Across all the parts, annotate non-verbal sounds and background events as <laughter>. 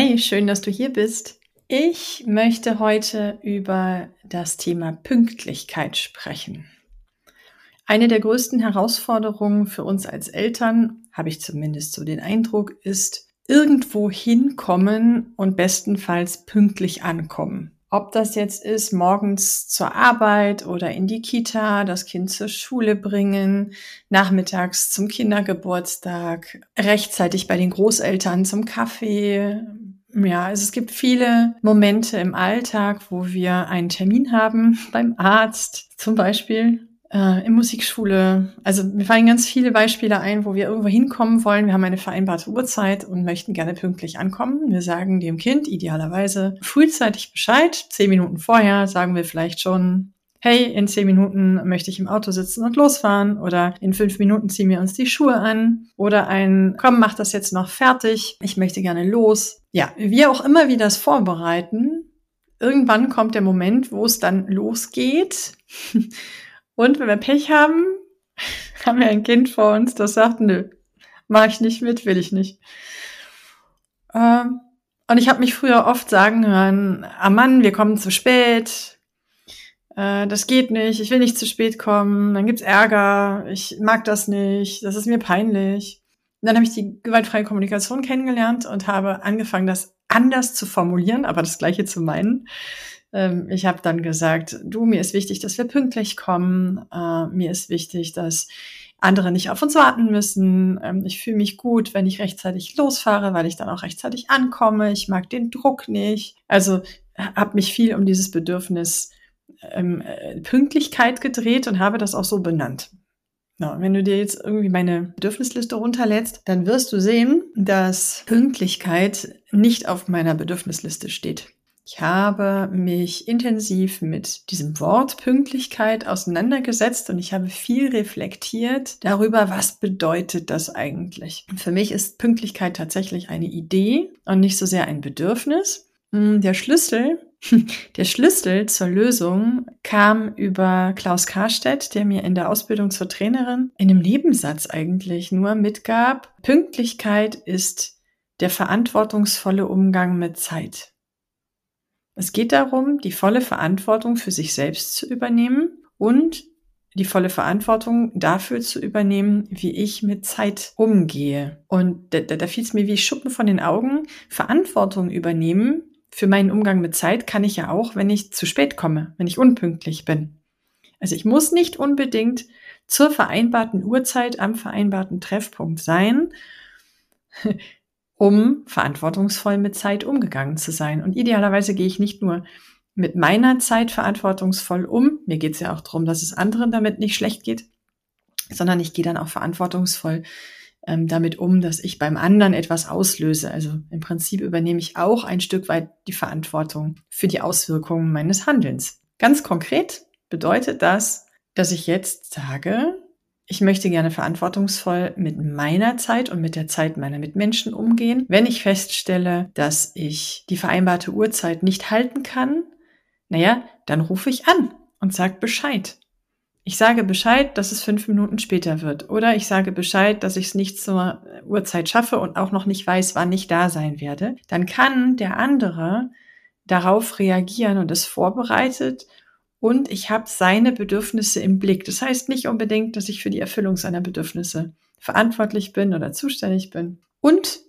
Hey, schön, dass du hier bist. Ich möchte heute über das Thema Pünktlichkeit sprechen. Eine der größten Herausforderungen für uns als Eltern, habe ich zumindest so den Eindruck, ist irgendwo hinkommen und bestenfalls pünktlich ankommen. Ob das jetzt ist, morgens zur Arbeit oder in die Kita, das Kind zur Schule bringen, nachmittags zum Kindergeburtstag, rechtzeitig bei den Großeltern zum Kaffee. Ja, also es gibt viele Momente im Alltag, wo wir einen Termin haben <laughs> beim Arzt zum Beispiel äh, in Musikschule. Also mir fallen ganz viele Beispiele ein, wo wir irgendwo hinkommen wollen. Wir haben eine vereinbarte Uhrzeit und möchten gerne pünktlich ankommen. Wir sagen dem Kind idealerweise frühzeitig Bescheid. Zehn Minuten vorher sagen wir vielleicht schon, hey, in zehn Minuten möchte ich im Auto sitzen und losfahren oder in fünf Minuten ziehen wir uns die Schuhe an oder ein, komm, mach das jetzt noch fertig, ich möchte gerne los. Ja, wie auch immer wir das vorbereiten, irgendwann kommt der Moment, wo es dann losgeht <laughs> Und wenn wir Pech haben, <laughs> haben wir ein Kind vor uns, das sagt, nö, mach ich nicht mit, will ich nicht. Ähm, und ich habe mich früher oft sagen hören, ah Mann, wir kommen zu spät, äh, das geht nicht, ich will nicht zu spät kommen, dann gibt's Ärger, ich mag das nicht, das ist mir peinlich. Und dann habe ich die gewaltfreie Kommunikation kennengelernt und habe angefangen, das anders zu formulieren, aber das gleiche zu meinen. Ähm, ich habe dann gesagt, du, mir ist wichtig, dass wir pünktlich kommen. Äh, mir ist wichtig, dass andere nicht auf uns warten müssen. Ähm, ich fühle mich gut, wenn ich rechtzeitig losfahre, weil ich dann auch rechtzeitig ankomme. Ich mag den Druck nicht. Also habe mich viel um dieses Bedürfnis ähm, äh, Pünktlichkeit gedreht und habe das auch so benannt. Ja, wenn du dir jetzt irgendwie meine Bedürfnisliste runterlädst, dann wirst du sehen, dass Pünktlichkeit nicht auf meiner Bedürfnisliste steht. Ich habe mich intensiv mit diesem Wort Pünktlichkeit auseinandergesetzt und ich habe viel reflektiert darüber, was bedeutet das eigentlich. Für mich ist Pünktlichkeit tatsächlich eine Idee und nicht so sehr ein Bedürfnis. Hm, der Schlüssel, <laughs> der Schlüssel zur Lösung kam über Klaus Karstedt, der mir in der Ausbildung zur Trainerin in einem Nebensatz eigentlich nur mitgab, Pünktlichkeit ist der verantwortungsvolle Umgang mit Zeit. Es geht darum, die volle Verantwortung für sich selbst zu übernehmen und die volle Verantwortung dafür zu übernehmen, wie ich mit Zeit umgehe. Und da, da, da fiel es mir wie Schuppen von den Augen. Verantwortung übernehmen für meinen Umgang mit Zeit kann ich ja auch, wenn ich zu spät komme, wenn ich unpünktlich bin. Also ich muss nicht unbedingt zur vereinbarten Uhrzeit am vereinbarten Treffpunkt sein um verantwortungsvoll mit Zeit umgegangen zu sein. Und idealerweise gehe ich nicht nur mit meiner Zeit verantwortungsvoll um, mir geht es ja auch darum, dass es anderen damit nicht schlecht geht, sondern ich gehe dann auch verantwortungsvoll ähm, damit um, dass ich beim anderen etwas auslöse. Also im Prinzip übernehme ich auch ein Stück weit die Verantwortung für die Auswirkungen meines Handelns. Ganz konkret bedeutet das, dass ich jetzt sage, ich möchte gerne verantwortungsvoll mit meiner Zeit und mit der Zeit meiner Mitmenschen umgehen. Wenn ich feststelle, dass ich die vereinbarte Uhrzeit nicht halten kann, naja, dann rufe ich an und sage Bescheid. Ich sage Bescheid, dass es fünf Minuten später wird. Oder ich sage Bescheid, dass ich es nicht zur Uhrzeit schaffe und auch noch nicht weiß, wann ich da sein werde. Dann kann der andere darauf reagieren und es vorbereitet und ich habe seine Bedürfnisse im Blick. Das heißt nicht unbedingt, dass ich für die Erfüllung seiner Bedürfnisse verantwortlich bin oder zuständig bin. Und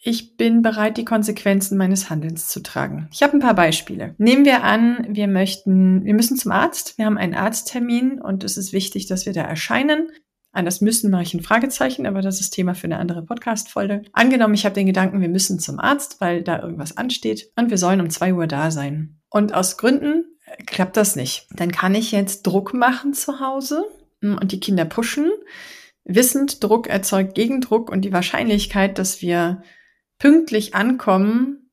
ich bin bereit, die Konsequenzen meines Handelns zu tragen. Ich habe ein paar Beispiele. Nehmen wir an, wir möchten, wir müssen zum Arzt. Wir haben einen Arzttermin und es ist wichtig, dass wir da erscheinen. An das müssen mache ich ein Fragezeichen, aber das ist Thema für eine andere Podcast-Folge. Angenommen, ich habe den Gedanken, wir müssen zum Arzt, weil da irgendwas ansteht und wir sollen um zwei Uhr da sein. Und aus Gründen klappt das nicht. Dann kann ich jetzt Druck machen zu Hause hm, und die Kinder pushen. Wissend, Druck erzeugt Gegendruck und die Wahrscheinlichkeit, dass wir pünktlich ankommen,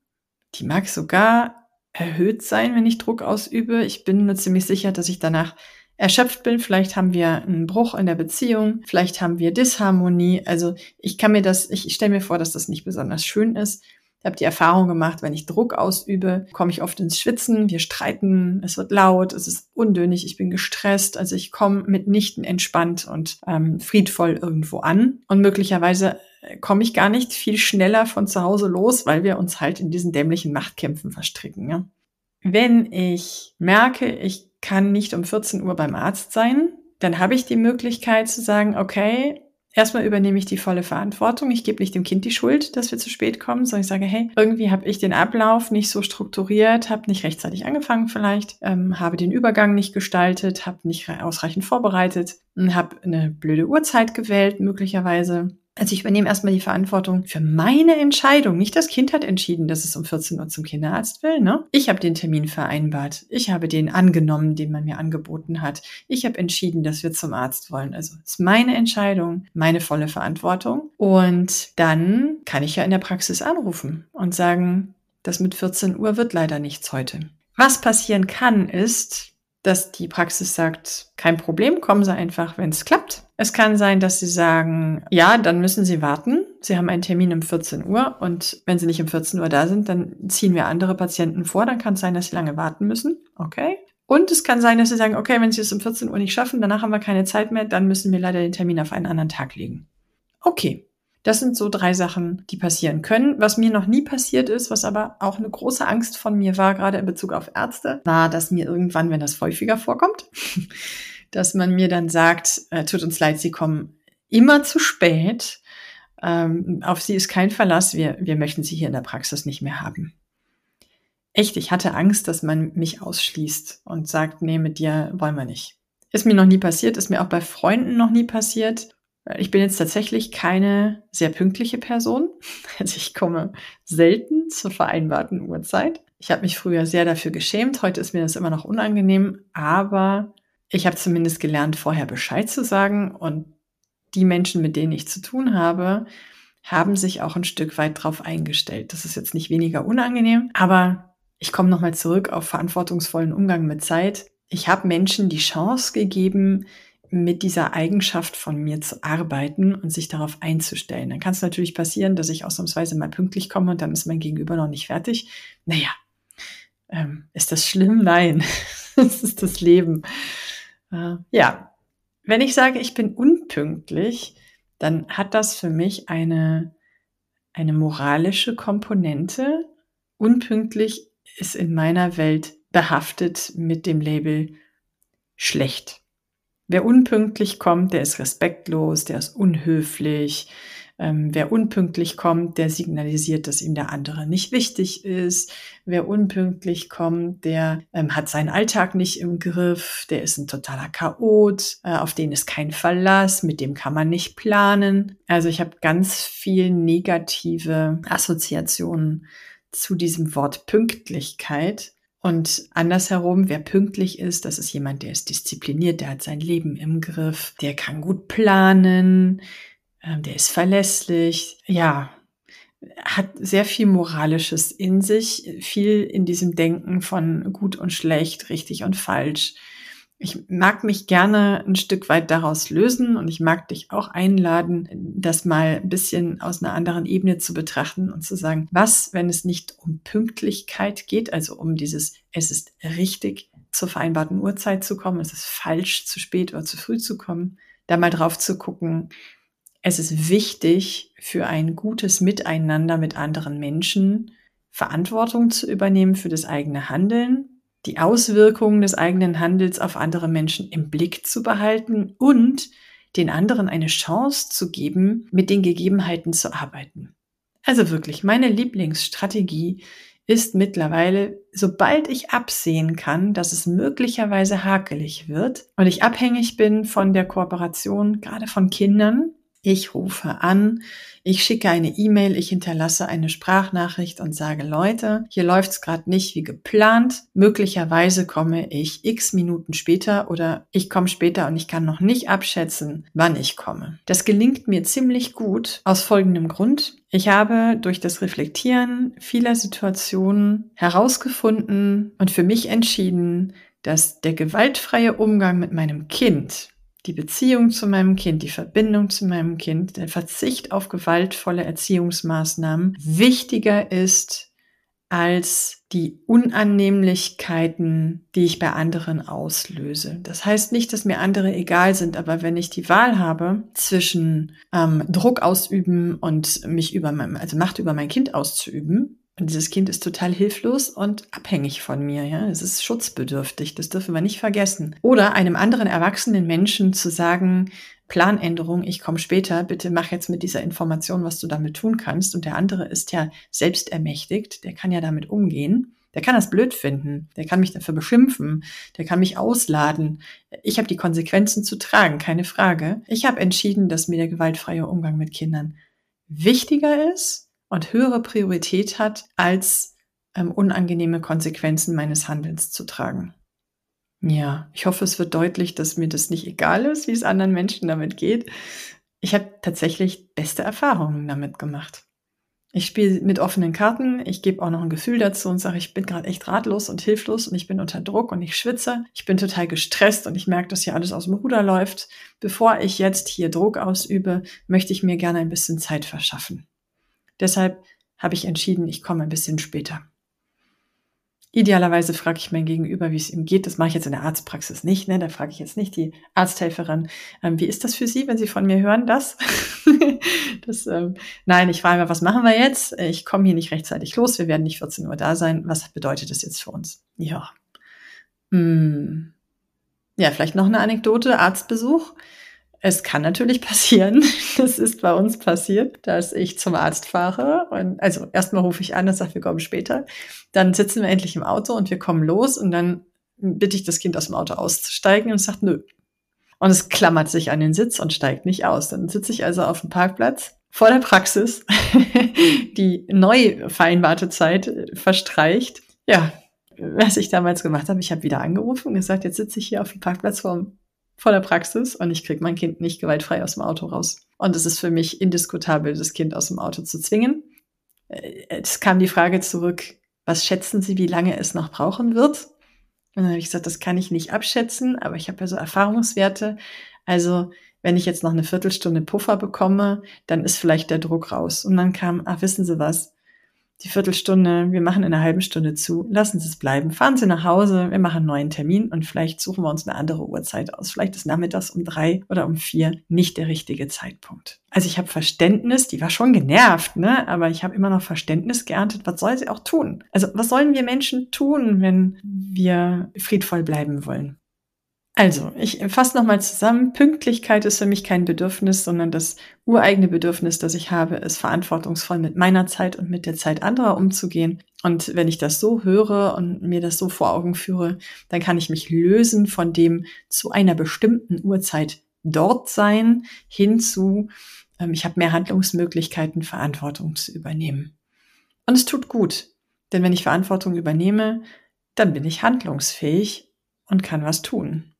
die mag sogar erhöht sein, wenn ich Druck ausübe. Ich bin mir ziemlich sicher, dass ich danach erschöpft bin. Vielleicht haben wir einen Bruch in der Beziehung, vielleicht haben wir Disharmonie. Also ich kann mir das, ich, ich stelle mir vor, dass das nicht besonders schön ist. Ich habe die Erfahrung gemacht, wenn ich Druck ausübe, komme ich oft ins Schwitzen, wir streiten, es wird laut, es ist undönig, ich bin gestresst, also ich komme mitnichten entspannt und ähm, friedvoll irgendwo an. Und möglicherweise äh, komme ich gar nicht viel schneller von zu Hause los, weil wir uns halt in diesen dämlichen Machtkämpfen verstricken. Ja? Wenn ich merke, ich kann nicht um 14 Uhr beim Arzt sein, dann habe ich die Möglichkeit zu sagen, okay, Erstmal übernehme ich die volle Verantwortung. Ich gebe nicht dem Kind die Schuld, dass wir zu spät kommen, sondern ich sage, hey, irgendwie habe ich den Ablauf nicht so strukturiert, habe nicht rechtzeitig angefangen vielleicht, ähm, habe den Übergang nicht gestaltet, habe nicht ausreichend vorbereitet, habe eine blöde Uhrzeit gewählt möglicherweise also ich übernehme erstmal die Verantwortung für meine Entscheidung. Nicht das Kind hat entschieden, dass es um 14 Uhr zum Kinderarzt will. Ne? Ich habe den Termin vereinbart. Ich habe den angenommen, den man mir angeboten hat. Ich habe entschieden, dass wir zum Arzt wollen. Also es ist meine Entscheidung, meine volle Verantwortung. Und dann kann ich ja in der Praxis anrufen und sagen, das mit 14 Uhr wird leider nichts heute. Was passieren kann, ist, dass die Praxis sagt, kein Problem, kommen Sie einfach, wenn es klappt. Es kann sein, dass Sie sagen, ja, dann müssen Sie warten. Sie haben einen Termin um 14 Uhr und wenn Sie nicht um 14 Uhr da sind, dann ziehen wir andere Patienten vor. Dann kann es sein, dass Sie lange warten müssen. Okay. Und es kann sein, dass Sie sagen, okay, wenn Sie es um 14 Uhr nicht schaffen, danach haben wir keine Zeit mehr, dann müssen wir leider den Termin auf einen anderen Tag legen. Okay. Das sind so drei Sachen, die passieren können. Was mir noch nie passiert ist, was aber auch eine große Angst von mir war, gerade in Bezug auf Ärzte, war, dass mir irgendwann, wenn das häufiger vorkommt, <laughs> dass man mir dann sagt, äh, tut uns leid, Sie kommen immer zu spät. Ähm, auf Sie ist kein Verlass. Wir, wir möchten Sie hier in der Praxis nicht mehr haben. Echt, ich hatte Angst, dass man mich ausschließt und sagt, nee, mit dir wollen wir nicht. Ist mir noch nie passiert, ist mir auch bei Freunden noch nie passiert. Ich bin jetzt tatsächlich keine sehr pünktliche Person. <laughs> Also ich komme selten zur vereinbarten Uhrzeit. Ich habe mich früher sehr dafür geschämt. Heute ist mir das immer noch unangenehm. Aber ich habe zumindest gelernt, vorher Bescheid zu sagen. Und die Menschen, mit denen ich zu tun habe, haben sich auch ein Stück weit drauf eingestellt. Das ist jetzt nicht weniger unangenehm. Aber ich komme nochmal zurück auf verantwortungsvollen Umgang mit Zeit. Ich habe Menschen die Chance gegeben, mit dieser Eigenschaft von mir zu arbeiten und sich darauf einzustellen. Dann kann es natürlich passieren, dass ich ausnahmsweise mal pünktlich komme und dann ist mein Gegenüber noch nicht fertig. Naja, ähm, ist das schlimm? Nein, <laughs> das ist das Leben. Ja, wenn ich sage, ich bin unpünktlich, dann hat das für mich eine, eine moralische Komponente. Unpünktlich ist in meiner Welt behaftet mit dem Label schlecht. Wer unpünktlich kommt, der ist respektlos, der ist unhöflich. Ähm, wer unpünktlich kommt, der signalisiert, dass ihm der andere nicht wichtig ist. Wer unpünktlich kommt, der ähm, hat seinen Alltag nicht im Griff, der ist ein totaler Chaot, äh, auf den ist kein Verlass, mit dem kann man nicht planen. Also ich habe ganz viel negative Assoziationen zu diesem Wort Pünktlichkeit. Und andersherum, wer pünktlich ist, das ist jemand, der ist diszipliniert, der hat sein Leben im Griff, der kann gut planen, der ist verlässlich, ja, hat sehr viel Moralisches in sich, viel in diesem Denken von gut und schlecht, richtig und falsch. Ich mag mich gerne ein Stück weit daraus lösen und ich mag dich auch einladen, das mal ein bisschen aus einer anderen Ebene zu betrachten und zu sagen, was, wenn es nicht um Pünktlichkeit geht, also um dieses, es ist richtig zur vereinbarten Uhrzeit zu kommen, es ist falsch, zu spät oder zu früh zu kommen, da mal drauf zu gucken, es ist wichtig für ein gutes Miteinander mit anderen Menschen, Verantwortung zu übernehmen für das eigene Handeln, die Auswirkungen des eigenen Handels auf andere Menschen im Blick zu behalten und den anderen eine Chance zu geben, mit den Gegebenheiten zu arbeiten. Also wirklich, meine Lieblingsstrategie ist mittlerweile, sobald ich absehen kann, dass es möglicherweise hakelig wird und ich abhängig bin von der Kooperation, gerade von Kindern, Ich rufe an, ich schicke eine E-Mail, ich hinterlasse eine Sprachnachricht und sage, Leute, hier läuft's gerade nicht wie geplant. Möglicherweise komme ich x Minuten später oder ich komme später und ich kann noch nicht abschätzen, wann ich komme. Das gelingt mir ziemlich gut aus folgendem Grund. Ich habe durch das Reflektieren vieler Situationen herausgefunden und für mich entschieden, dass der gewaltfreie Umgang mit meinem Kind die Beziehung zu meinem Kind, die Verbindung zu meinem Kind, der Verzicht auf gewaltvolle Erziehungsmaßnahmen wichtiger ist als die Unannehmlichkeiten, die ich bei anderen auslöse. Das heißt nicht, dass mir andere egal sind, aber wenn ich die Wahl habe zwischen ähm, Druck ausüben und mich über mein, also Macht über mein Kind auszuüben, und dieses Kind ist total hilflos und abhängig von mir. Ja, es ist schutzbedürftig. Das dürfen wir nicht vergessen. Oder einem anderen erwachsenen Menschen zu sagen, Planänderung, ich komme später, bitte mach jetzt mit dieser Information, was du damit tun kannst. Und der andere ist ja selbst ermächtigt, der kann ja damit umgehen. Der kann das blöd finden, der kann mich dafür beschimpfen, der kann mich ausladen. Ich habe die Konsequenzen zu tragen, keine Frage. Ich habe entschieden, dass mir der gewaltfreie Umgang mit Kindern wichtiger ist und höhere Priorität hat, als ähm, unangenehme Konsequenzen meines Handelns zu tragen. Ja, ich hoffe, es wird deutlich, dass mir das nicht egal ist, wie es anderen Menschen damit geht. Ich habe tatsächlich beste Erfahrungen damit gemacht. Ich spiele mit offenen Karten, ich gebe auch noch ein Gefühl dazu und sage, ich bin gerade echt ratlos und hilflos und ich bin unter Druck und ich schwitze. Ich bin total gestresst und ich merke, dass hier alles aus dem Ruder läuft. Bevor ich jetzt hier Druck ausübe, möchte ich mir gerne ein bisschen Zeit verschaffen. Deshalb habe ich entschieden, ich komme ein bisschen später. Idealerweise frage ich mein Gegenüber, wie es ihm geht. Das mache ich jetzt in der Arztpraxis nicht. Ne? Da frage ich jetzt nicht die Arzthelferin, ähm, wie ist das für Sie, wenn Sie von mir hören, das? <laughs> das ähm, nein, ich frage, was machen wir jetzt? Ich komme hier nicht rechtzeitig los. Wir werden nicht 14 Uhr da sein. Was bedeutet das jetzt für uns? Ja. Hm. Ja, vielleicht noch eine Anekdote. Arztbesuch. Es kann natürlich passieren, <laughs> das ist bei uns passiert, dass ich zum Arzt fahre und also erstmal rufe ich an und sage, wir kommen später. Dann sitzen wir endlich im Auto und wir kommen los und dann bitte ich das Kind aus dem Auto auszusteigen und sagt nö. Und es klammert sich an den Sitz und steigt nicht aus. Dann sitze ich also auf dem Parkplatz vor der Praxis, <laughs> die neu vereinbarte Zeit verstreicht. Ja, was ich damals gemacht habe, ich habe wieder angerufen und gesagt, jetzt sitze ich hier auf dem Parkplatz vorm vor der Praxis und ich kriege mein Kind nicht gewaltfrei aus dem Auto raus. Und es ist für mich indiskutabel, das Kind aus dem Auto zu zwingen. Äh, es kam die Frage zurück, was schätzen Sie, wie lange es noch brauchen wird? Und dann habe ich gesagt, das kann ich nicht abschätzen, aber ich habe ja so Erfahrungswerte. Also wenn ich jetzt noch eine Viertelstunde Puffer bekomme, dann ist vielleicht der Druck raus. Und dann kam, ach, wissen Sie was? Die Viertelstunde, wir machen in einer halben Stunde zu, lassen Sie es bleiben, fahren Sie nach Hause, wir machen einen neuen Termin und vielleicht suchen wir uns eine andere Uhrzeit aus. Vielleicht ist nachmittags um drei oder um vier nicht der richtige Zeitpunkt. Also ich habe Verständnis, die war schon genervt, ne? aber ich habe immer noch Verständnis geerntet, was soll sie auch tun? Also was sollen wir Menschen tun, wenn wir friedvoll bleiben wollen? Also, ich fasse nochmal zusammen. Pünktlichkeit ist für mich kein Bedürfnis, sondern das ureigene Bedürfnis, das ich habe, ist verantwortungsvoll mit meiner Zeit und mit der Zeit anderer umzugehen. Und wenn ich das so höre und mir das so vor Augen führe, dann kann ich mich lösen von dem zu einer bestimmten Uhrzeit dort sein, hinzu, ähm, ich habe mehr Handlungsmöglichkeiten, Verantwortung zu übernehmen. Und es tut gut, denn wenn ich Verantwortung übernehme, dann bin ich handlungsfähig und kann was tun.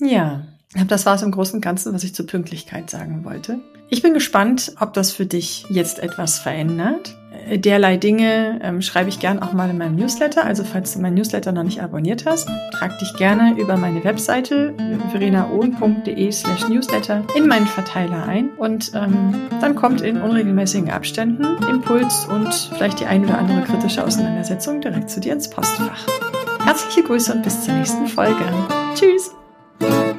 Ja, das war es im Großen und Ganzen, was ich zur Pünktlichkeit sagen wollte. Ich bin gespannt, ob das für dich jetzt etwas verändert. Äh, derlei Dinge ähm, schreibe ich gern auch mal in meinem Newsletter. Also falls du meinen Newsletter noch nicht abonniert hast, trag dich gerne über meine Webseite verenaohn.de slash newsletter in meinen Verteiler ein und ähm, dann kommt in unregelmäßigen Abständen Impuls und vielleicht die ein oder andere kritische Auseinandersetzung direkt zu dir ins Postfach. Herzliche Grüße und bis zur nächsten Folge. Tschüss! Bye.